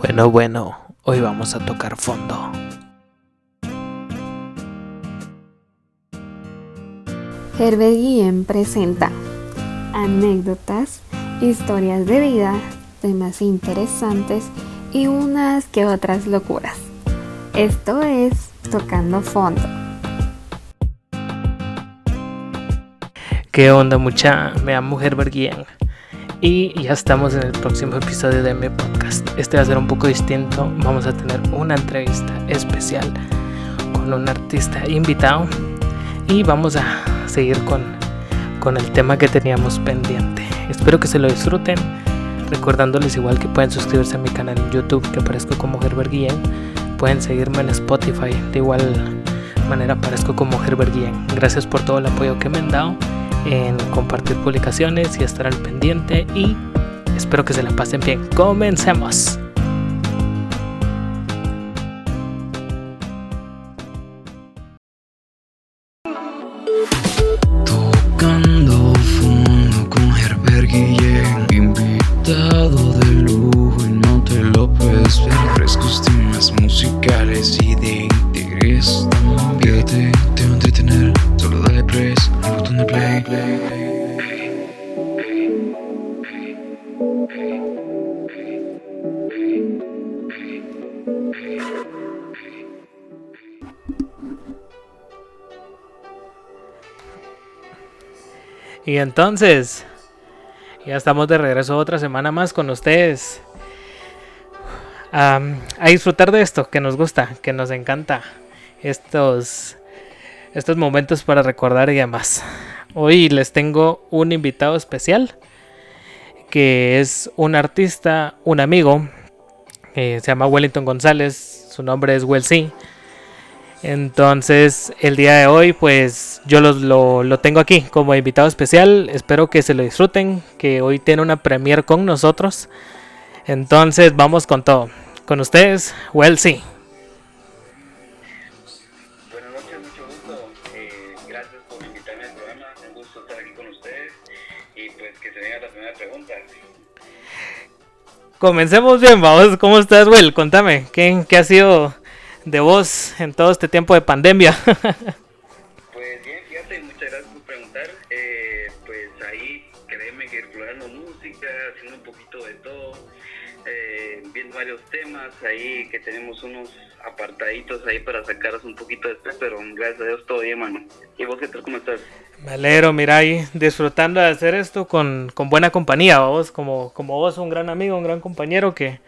Bueno, bueno, hoy vamos a tocar fondo. Herbert Guillén presenta anécdotas, historias de vida, temas interesantes y unas que otras locuras. Esto es Tocando Fondo. ¿Qué onda mucha? Me llamo Herbert Guillén y ya estamos en el próximo episodio de mi podcast. Este va a ser un poco distinto. Vamos a tener una entrevista especial con un artista invitado y vamos a seguir con, con el tema que teníamos pendiente. Espero que se lo disfruten. Recordándoles igual que pueden suscribirse a mi canal en YouTube que aparezco como Herbert Guillén. Pueden seguirme en Spotify. De igual manera aparezco como Herbert Guillén. Gracias por todo el apoyo que me han dado en compartir publicaciones y estar al pendiente y espero que se la pasen bien. Comencemos. Y entonces, ya estamos de regreso otra semana más con ustedes. A disfrutar de esto que nos gusta, que nos encanta. Estos, estos momentos para recordar y demás. Hoy les tengo un invitado especial. Que es un artista, un amigo. Que se llama Wellington González. Su nombre es Well C. Entonces, el día de hoy, pues yo los- lo, lo tengo aquí como invitado especial. Espero que se lo disfruten, que hoy tiene una premier con nosotros. Entonces, vamos con todo. Con ustedes, Well Comencemos bien, vamos. ¿Cómo estás, Well? Contame, ¿qué, qué ha sido de vos en todo este tiempo de pandemia? Pues bien, fíjate, muchas gracias por preguntar. Eh, pues ahí, créeme que explorando música, haciendo un poquito de todo, eh, viendo varios temas ahí que tenemos unos apartaditos ahí para sacaros un poquito de estrés, pero gracias a Dios todo bien, mano. ¿Y vos qué tal, cómo estás? Me alegro, mira ahí, disfrutando de hacer esto con, buena compañía, vos, como, como vos, un gran amigo, un gran compañero que,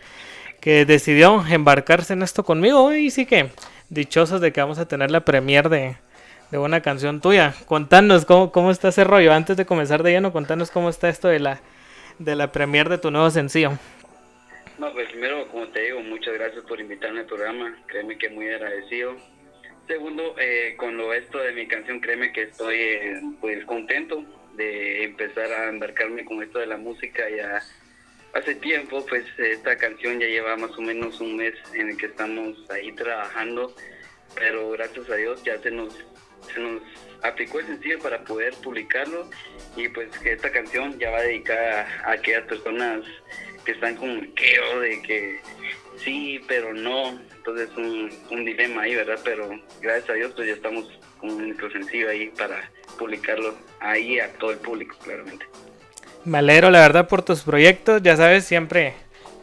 decidió embarcarse en esto conmigo y sí que dichosos de que vamos a tener la premier de, una canción tuya. Contanos cómo, cómo está ese rollo, antes de comenzar de lleno, contanos cómo está esto de la, de la premier de tu nuevo sencillo. No, pues primero, como te digo, muchas gracias por invitarme al programa. Créeme que muy agradecido. Segundo, eh, con lo esto de mi canción, créeme que estoy eh, pues contento de empezar a embarcarme con esto de la música ya hace tiempo, pues esta canción ya lleva más o menos un mes en el que estamos ahí trabajando, pero gracias a Dios ya se nos, se nos aplicó el sencillo para poder publicarlo y pues que esta canción ya va dedicada a aquellas personas que están el queo de que sí, pero no. Entonces un, un dilema ahí, ¿verdad? Pero gracias a Dios pues ya estamos con un micro sencillo ahí para publicarlo ahí a todo el público, claramente. Me alegro, la verdad, por tus proyectos. Ya sabes, siempre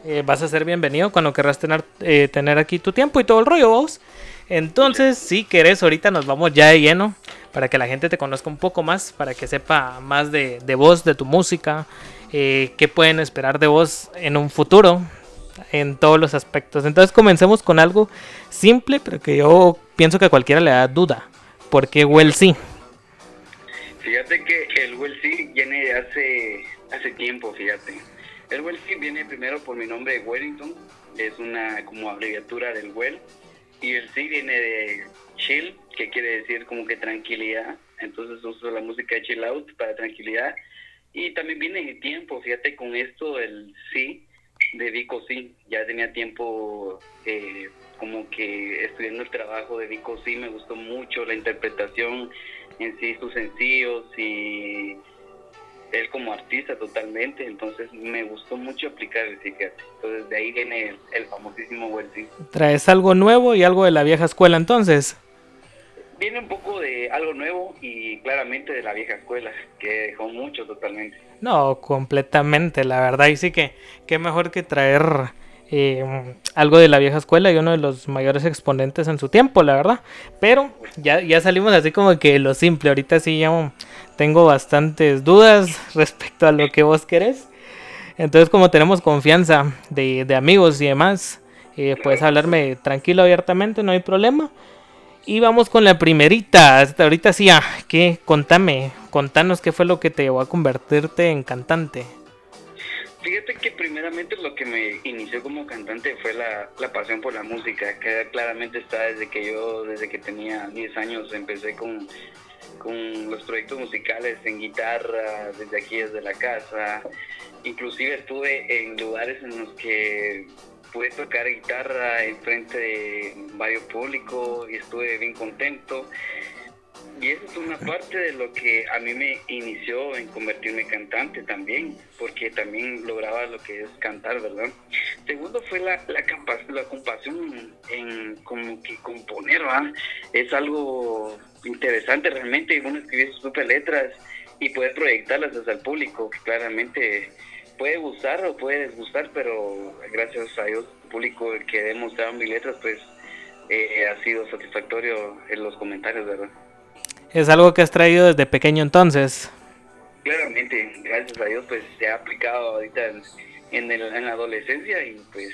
eh, vas a ser bienvenido cuando querrás tener, eh, tener aquí tu tiempo y todo el rollo, vos. Entonces, si querés, ahorita nos vamos ya de lleno para que la gente te conozca un poco más, para que sepa más de, de vos, de tu música, eh, qué pueden esperar de vos en un futuro, en todos los aspectos. Entonces, comencemos con algo simple, pero que yo pienso que a cualquiera le da duda. ¿Por qué Well sí? Fíjate que el Well Sí viene de hace, hace tiempo, fíjate. El Well viene primero por mi nombre Wellington, es una como abreviatura del Well, y el Sí viene de chill, que quiere decir como que tranquilidad, entonces uso la música de chill out para tranquilidad, y también viene de tiempo, fíjate con esto el Sí de Vico Sí, ya tenía tiempo eh, como que estudiando el trabajo de Vico Sí, me gustó mucho la interpretación en sí sus sencillos y él como artista totalmente, entonces me gustó mucho aplicar el fíjate. Entonces de ahí viene el, famosísimo Welty. ¿Traes algo nuevo y algo de la vieja escuela entonces? Viene un poco de algo nuevo y claramente de la vieja escuela, que dejó mucho totalmente. No, completamente, la verdad, y sí que qué mejor que traer eh, algo de la vieja escuela y uno de los mayores exponentes en su tiempo, la verdad. Pero ya, ya salimos así como que lo simple, ahorita sí ya tengo bastantes dudas respecto a lo que vos querés. Entonces como tenemos confianza de, amigos y demás, eh, puedes hablarme tranquilo, abiertamente, no hay problema. Y vamos con la primerita. Hasta ahorita sí, ah, ¿qué? Contame, contanos qué fue lo que te llevó a convertirte en cantante. Fíjate que primeramente lo que me inició como cantante fue la, la, pasión por la música, que claramente está desde que yo, desde que tenía 10 años, empecé con, con los proyectos musicales en guitarra, desde aquí, desde la casa. Inclusive estuve en lugares en los que pude tocar guitarra en frente de varios públicos y estuve bien contento. Y esa es una parte de lo que a mí me inició en convertirme en cantante también, porque también lograba lo que es cantar, ¿verdad? Segundo fue la, la, compasión en como que componer, ¿verdad? Es algo interesante realmente, uno escribir sus propias letras y poder proyectarlas hacia el público, que claramente puede gustar o puede desgustar, pero gracias a Dios, el público que demostrado mis letras, pues eh, ha sido satisfactorio en los comentarios, ¿verdad? Es algo que has traído desde pequeño entonces. Claramente, gracias a Dios, pues se ha aplicado ahorita en, en, la adolescencia y pues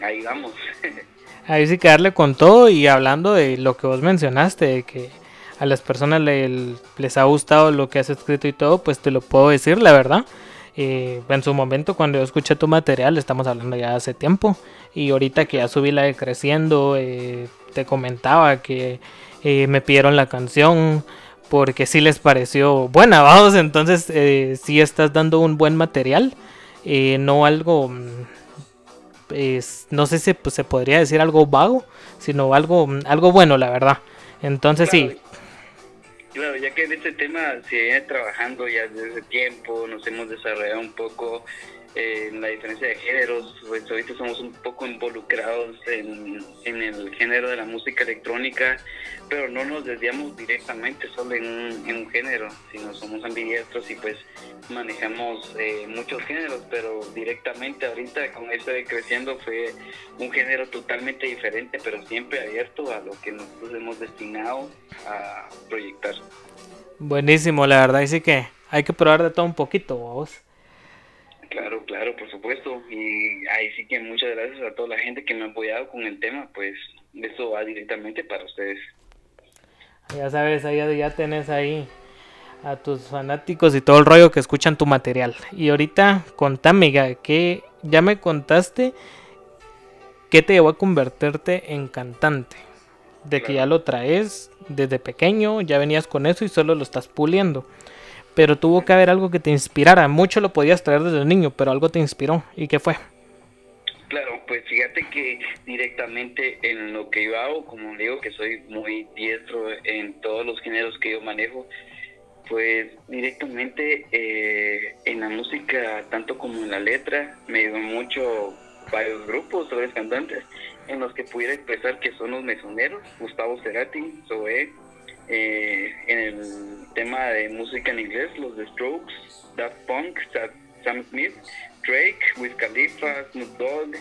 ahí vamos. ahí sí que darle con todo y hablando de lo que vos mencionaste, de que a las personas les ha gustado lo que has escrito y todo, pues te lo puedo decir, la verdad. Eh, en su momento cuando yo escuché tu material, estamos hablando ya hace tiempo, y ahorita que ya subí la de Creciendo, eh, te comentaba que eh, me pidieron la canción porque sí les pareció buena, vamos, entonces eh, sí estás dando un buen material, no algo, mm, no sé si pues, se podría decir algo vago, sino algo, mm, algo bueno, la verdad. Entonces sí. Claro, ya que en este tema se viene trabajando ya desde tiempo, nos hemos desarrollado un poco en la diferencia de géneros, pues ahorita somos un poco involucrados en, en, el género de la música electrónica, pero no nos desviamos directamente solo en un, género, sino somos ambidiestros y pues manejamos eh, muchos géneros, pero directamente ahorita con esto de creciendo fue un género totalmente diferente, pero siempre abierto a lo que nosotros hemos destinado a proyectar. Buenísimo, la verdad, sí que hay que probar de todo un poquito, vos. Claro, claro, por supuesto. Y ahí sí que muchas gracias a toda la gente que me ha apoyado con el tema, pues eso va directamente para ustedes. Ya sabes, ahí ya tenés ahí a tus fanáticos y todo el rollo que escuchan tu material. Y ahorita contame, que ya me contaste qué te llevó a convertirte en cantante. De que ya lo traes desde pequeño, ya venías con eso y solo lo estás puliendo pero tuvo que haber algo que te inspirara. Mucho lo podías traer desde niño, pero algo te inspiró. ¿Y qué fue? Claro, pues fíjate que directamente en lo que yo hago, como digo que soy muy diestro en todos los géneros que yo manejo, pues directamente eh, en la música, tanto como en la letra, me ayudó mucho varios grupos, varios cantantes, en los que pudiera expresar que son los mesoneros, Gustavo Cerati, Zoé, eh, en el tema de música en inglés, los The Strokes, Daft Punk, Sam Smith, Drake, Wiz Khalifa, Snoop Dogg,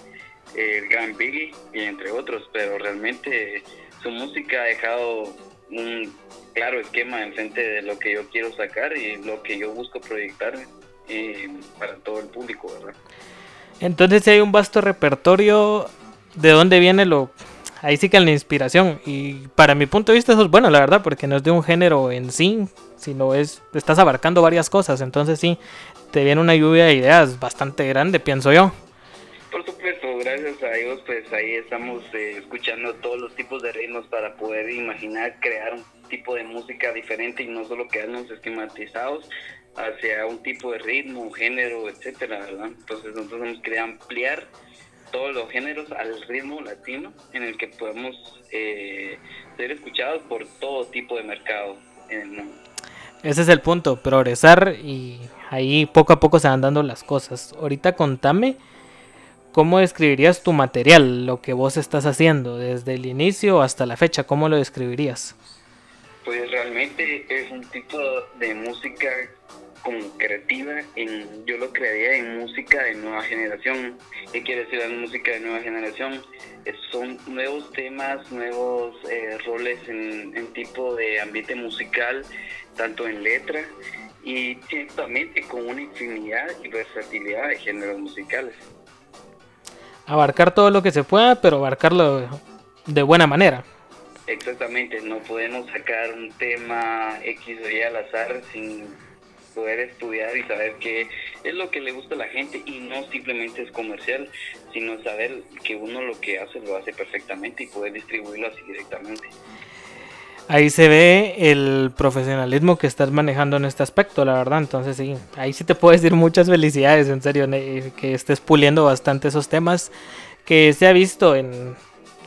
el Gran Biggie y entre otros, pero realmente su música ha dejado un claro esquema enfrente de lo que yo quiero sacar y lo que yo busco proyectar eh, para todo el público, ¿verdad? Entonces hay un vasto repertorio de dónde viene lo ahí sí que la inspiración. Y para mi punto de vista eso es bueno, la verdad, porque no es de un género en sí, sino es, estás abarcando varias cosas. Entonces sí, te viene una lluvia de ideas bastante grande, pienso yo. Por supuesto, gracias a Dios, pues ahí estamos eh, escuchando todos los tipos de ritmos para poder imaginar, crear un tipo de música diferente y no solo quedarnos esquematizados hacia un tipo de ritmo, género, etcétera, ¿verdad? Entonces nosotros hemos querido ampliar todos los géneros al ritmo latino en el que podemos eh, ser escuchados por todo tipo de mercado en el mundo. Ese es el punto, progresar y ahí poco a poco se van dando las cosas. Ahorita contame cómo describirías tu material, lo que vos estás haciendo desde el inicio hasta la fecha, ¿cómo lo describirías? Pues realmente es un tipo de música como creativa, en, yo lo crearía en música de nueva generación. ¿Qué quiere decir la música de nueva generación? son nuevos temas, nuevos eh, roles en, en, tipo de ambiente musical, tanto en letra y ciertamente con una infinidad y versatilidad de géneros musicales. Abarcar todo lo que se pueda, pero abarcarlo de buena manera. Exactamente, no podemos sacar un tema X o Y al azar sin poder estudiar y saber qué es lo que le gusta a la gente y no simplemente es comercial, sino saber que uno lo que hace lo hace perfectamente y poder distribuirlo así directamente. Ahí se ve el profesionalismo que estás manejando en este aspecto, la verdad. Entonces sí, ahí sí te puedo decir muchas felicidades, en serio, que estés puliendo bastante esos temas que se ha visto en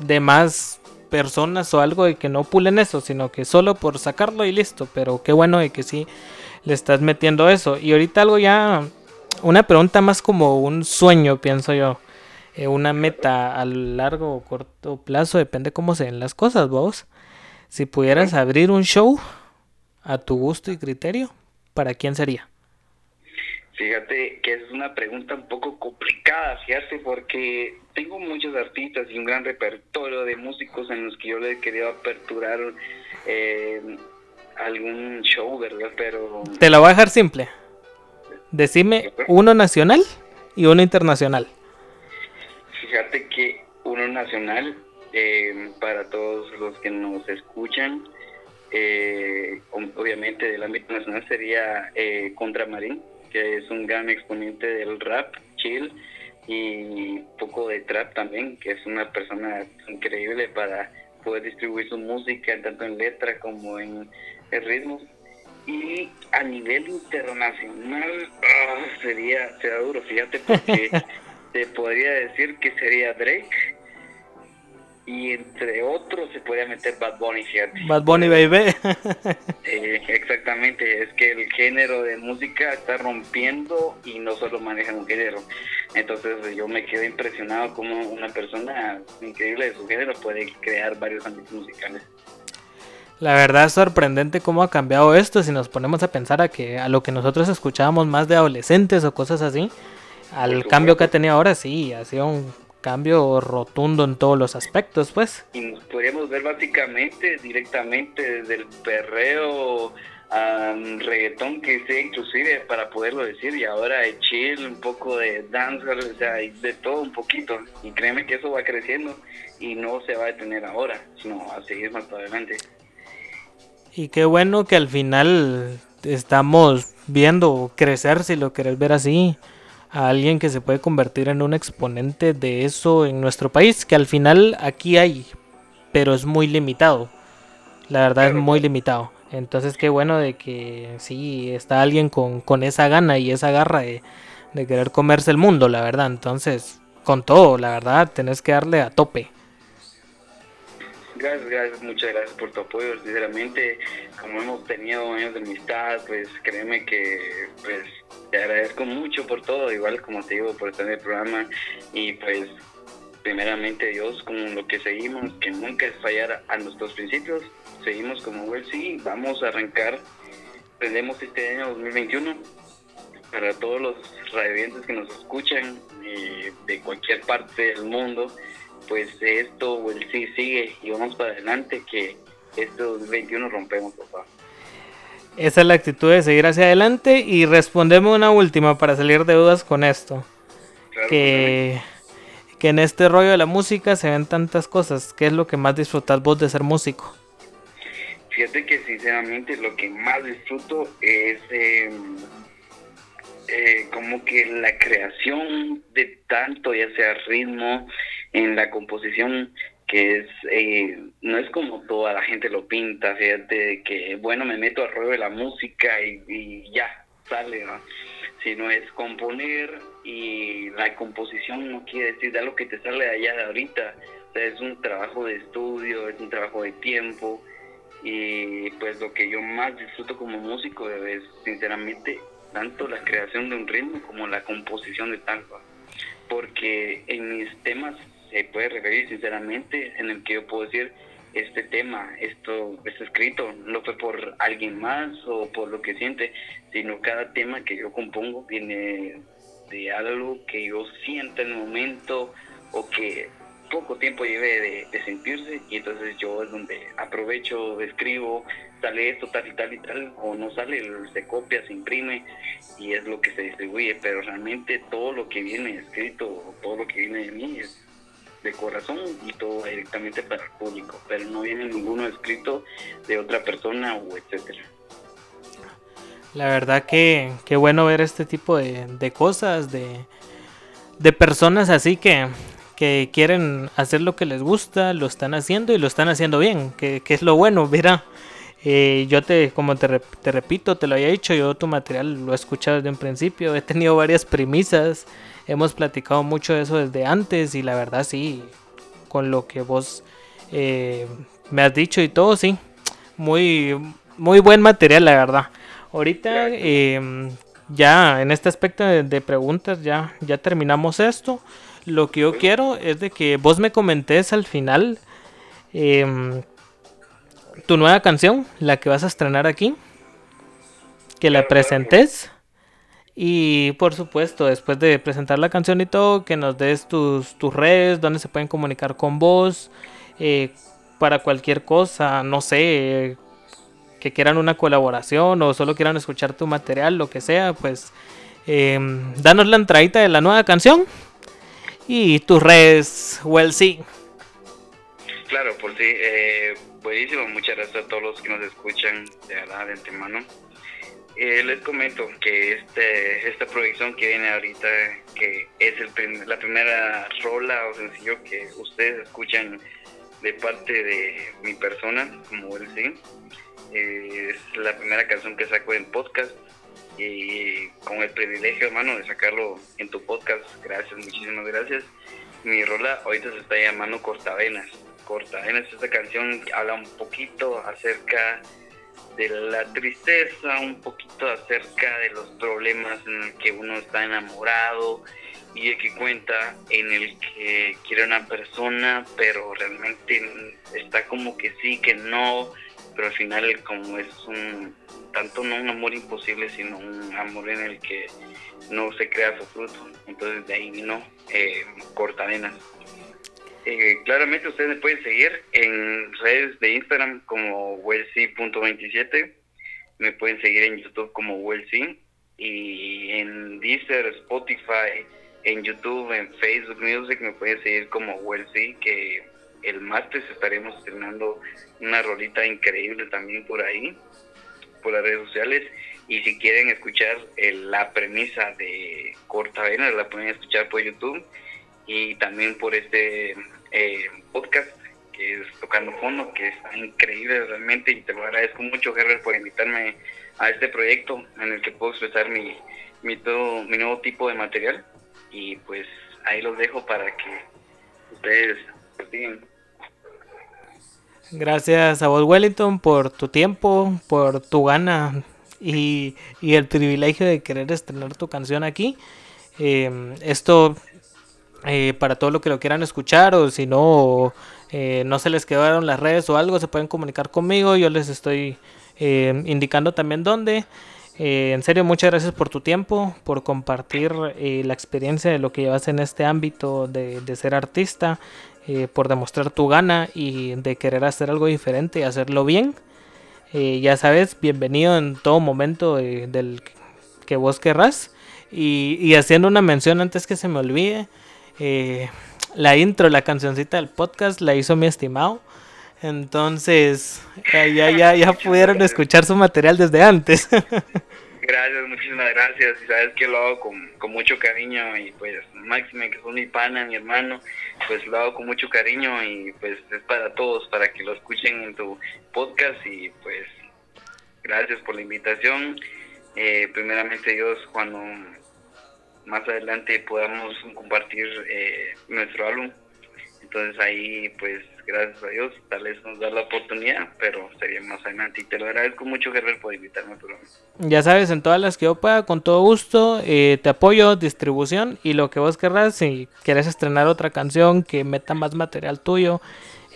demás personas o algo y que no pulen eso, sino que solo por sacarlo y listo. Pero qué bueno de que sí le estás metiendo eso. Y ahorita algo ya, una pregunta más como un sueño, pienso yo. Eh, una meta a largo o corto plazo, depende cómo se ven las cosas, vos. Si pudieras abrir un show a tu gusto y criterio, ¿para quién sería? Fíjate que es una pregunta un poco complicada, fíjate, porque tengo muchos artistas y un gran repertorio de músicos en los que yo le he querido aperturar eh, algún show, ¿verdad? Pero... Te la voy a dejar simple. Decime uno nacional y uno internacional. Fíjate que uno nacional, eh, para todos los que nos escuchan, eh, obviamente del ámbito nacional sería eh, Contramarín, que es un gran exponente del rap, chill y poco de trap también, que es una persona increíble para poder distribuir su música tanto en letra como en el ritmo. Y a nivel internacional ah, sería, sería duro, fíjate, porque te podría decir que sería Drake. Y entre otros se podría meter Bad Bunny, fíjate. Bad Bunny, baby. exactamente, es que el género de música está rompiendo y no solo manejan un género. Entonces yo me quedo impresionado como una persona increíble de su género puede crear varios ámbitos musicales. La verdad es sorprendente cómo ha cambiado esto si nos ponemos a pensar a que a lo que nosotros escuchábamos más de adolescentes o cosas así, al cambio que ha tenido ahora sí, ha sido un cambio rotundo en todos los aspectos, pues. Y nos podríamos ver básicamente directamente desde el perreo a reggaetón que sea inclusive para poderlo decir y ahora de chill, un poco de dance, o sea, de todo un poquito. Y créeme que eso va creciendo y no se va a detener ahora, sino a seguir más adelante. Y qué bueno que al final estamos viendo crecer, si lo querés ver así, a alguien que se puede convertir en un exponente de eso en nuestro país, que al final aquí hay, pero es muy limitado. La verdad es muy limitado. Entonces qué bueno de que sí está alguien con, con esa gana y esa garra de, de querer comerse el mundo, la verdad. Entonces, con todo, la verdad, tenés que darle a tope. Gracias, gracias, muchas gracias por tu apoyo. Sinceramente, como hemos tenido años de amistad, pues créeme que pues te agradezco mucho por todo, igual como te digo, por estar en el programa y pues primeramente Dios con lo que seguimos, que nunca es fallar a nuestros principios, seguimos como well, sí, vamos a arrancar, tenemos este año 2021 para todos los radiovientes que nos escuchan eh, de cualquier parte del mundo pues esto el sí sigue y vamos para adelante que este 2021 rompemos, papá. Esa es la actitud de seguir hacia adelante y respondemos una última para salir de dudas con esto. que, que en este rollo de la música se ven tantas cosas. ¿Qué es lo que más disfrutas vos de ser músico? Fíjate que sinceramente lo que más disfruto es em, eh, como que la creación de tanto, ya sea ritmo, en la composición que es eh, no es como toda la gente lo pinta, fíjate que bueno me meto al rollo de la música y, ya sale, ¿no? sino es componer y la composición no quiere decir algo que te sale de allá de ahorita, o sea, es un trabajo de estudio, es un trabajo de tiempo. Y pues lo que yo más disfruto como músico es sinceramente tanto la creación de un ritmo como la composición de tal, porque en mis temas se puede referir sinceramente en el que yo puedo decir este tema, esto, este escrito, no fue por alguien más o por lo que siente, sino cada tema que yo compongo viene de algo que yo siento en el momento o que poco tiempo lleve de, sentirse y entonces yo es donde aprovecho, escribo, sale esto tal y tal y tal o no sale, se copia, se imprime y es lo que se distribuye, pero realmente todo lo que viene escrito, todo lo que viene de mí es de corazón y todo directamente para el público, pero no viene ninguno escrito de otra persona o etcétera. La verdad que, qué bueno ver este tipo de, de cosas, de, de personas así que, que quieren hacer lo que les gusta, lo están haciendo y lo están haciendo bien, que, que es lo bueno, mira. Eh, yo te, como te, te, repito, te lo había dicho, yo tu material lo he escuchado desde un principio, he tenido varias premisas, hemos platicado mucho de eso desde antes y la verdad sí, con lo que vos eh, me has dicho y todo, sí, muy, muy buen material, la verdad. Ahorita em, ya en este aspecto de, preguntas ya, ya terminamos esto. Lo que yo quiero es de que vos me comentes al final em, tu nueva canción, la que vas a estrenar aquí, que la presentes. Y por supuesto, después de presentar la canción y todo, que nos des tus, tus redes, donde se pueden comunicar con vos, eh, para cualquier cosa, no sé, que quieran una colaboración o solo quieran escuchar tu material, lo que sea, pues em, danos la entradita de la nueva canción y tus redes, well. Claro, por sí, eh, buenísimo, muchas gracias a todos los que nos escuchan de verdad de antemano. Eh, les comento que este, esta proyección que viene ahorita, que es el la primera rola o sencillo que ustedes escuchan de parte de mi persona, como él sí, es la primera canción que saco en podcast y con el privilegio, hermano, de sacarlo en tu podcast. Gracias, muchísimas gracias. Mi rola ahorita se está llamando Cortavenas. Cortavenas, esta canción habla un poquito acerca de la tristeza, un poquito acerca de los problemas en el que uno está enamorado y de que cuenta en el que quiere una persona, pero realmente está como que sí, que no pero al final como es un tanto no un amor imposible sino un amor en el que no se crea su fruto. Entonces de ahí vino eh, eh, claramente ustedes me pueden seguir en redes de Instagram como welsi.27 me pueden seguir en YouTube como welsi. Y en Deezer, Spotify, en YouTube, en Facebook Music me pueden seguir como welsi que el martes estaremos estrenando una rolita increíble también por ahí, por las redes sociales. Y si quieren escuchar la premisa de Cortavena, la pueden escuchar por YouTube y también por este eh, podcast que es Tocando Fondo, que está increíble realmente. Y te lo agradezco mucho, Herbert, por invitarme a este proyecto en el que puedo expresar mi, mi, todo, mi nuevo tipo de material. Y pues ahí los dejo para que ustedes sigan. Gracias a vos, Wellington, por tu tiempo, por tu gana y, el privilegio de querer estrenar tu canción aquí. Em, esto, eh, para todo lo que lo quieran escuchar, o si no, eh, no se les quedaron las redes o algo, se pueden comunicar conmigo. Yo les estoy em, indicando también dónde. Eh, en serio, muchas gracias por tu tiempo, por compartir la experiencia de lo que llevas en este ámbito de ser artista eh, por demostrar tu gana y de querer hacer algo diferente y hacerlo bien. Eh, ya sabes, bienvenido en todo momento eh, del que vos querrás. Y, haciendo una mención antes que se me olvide, la intro, la cancioncita del podcast la hizo mi estimado. Entonces, ya, ya, ya pudieron escuchar su material desde antes. Gracias, muchísimas gracias. Y sabes que lo hago con, con mucho cariño y pues máxima que son mi pana, mi hermano, pues lo hago con mucho cariño y pues es para todos, para que lo escuchen en tu podcast y pues gracias por la invitación. Eh, primeramente Dios, cuando más adelante podamos compartir eh, nuestro álbum, Entonces ahí, pues, gracias a Dios, tal vez nos da la oportunidad, pero sería más adelante. Y te lo agradezco mucho, Gerber, por invitarme al programa. Ya sabes, en todas las que yo pueda, con todo gusto, eh, te apoyo, distribución y lo que vos querrás. Si quieres estrenar otra canción que meta más material tuyo,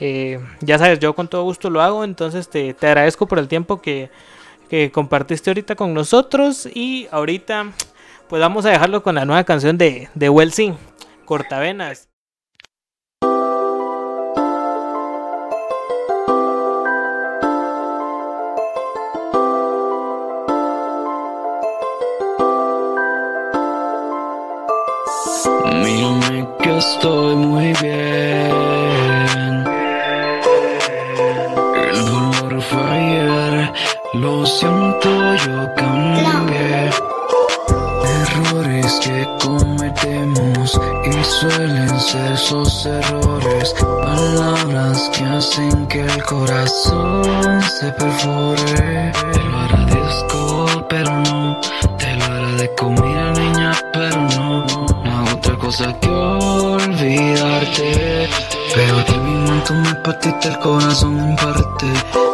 eh, ya sabes, yo con todo gusto lo hago. Entonces te, te agradezco por el tiempo que, que compartiste ahorita con nosotros. Y ahorita, pues vamos a dejarlo con la nueva canción de, de Cortavenas. Pero mi momento me partiste el corazón en parte.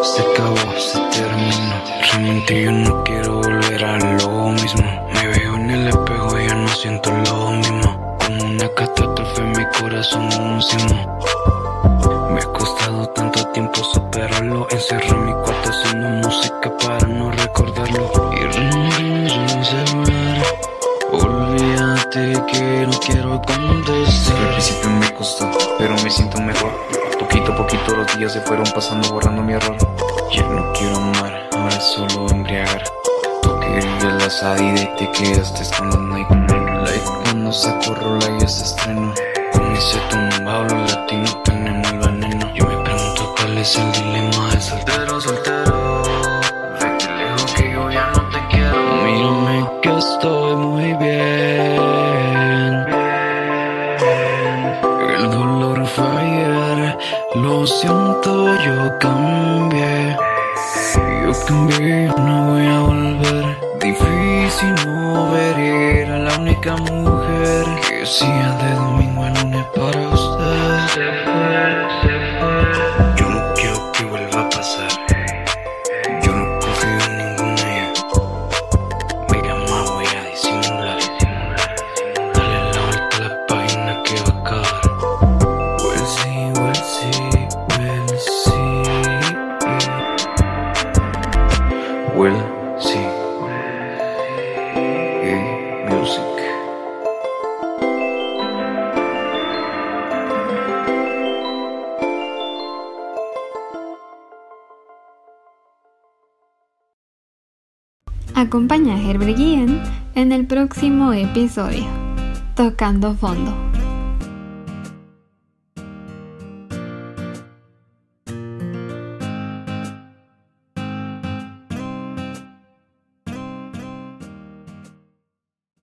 Se acabó, se terminó. Realmente yo no quiero volver a lo mismo. Me veo en el espejo y ya no siento lo mismo. Como una catástrofe, mi corazón un. Me ha costado tanto tiempo superarlo. Encerré días se fueron pasando borrando mi error. Ya no quiero amar, ahora solo embriagar. Tú querías la salida y te quedaste con night. Like cuando saco rola y se estreno. Con ese tumbado los latinos tenemos el veneno. Yo me pregunto cuál es el dilema de soltero, soltero. Acompaña a Herbert en el próximo episodio, Tocando Fondo.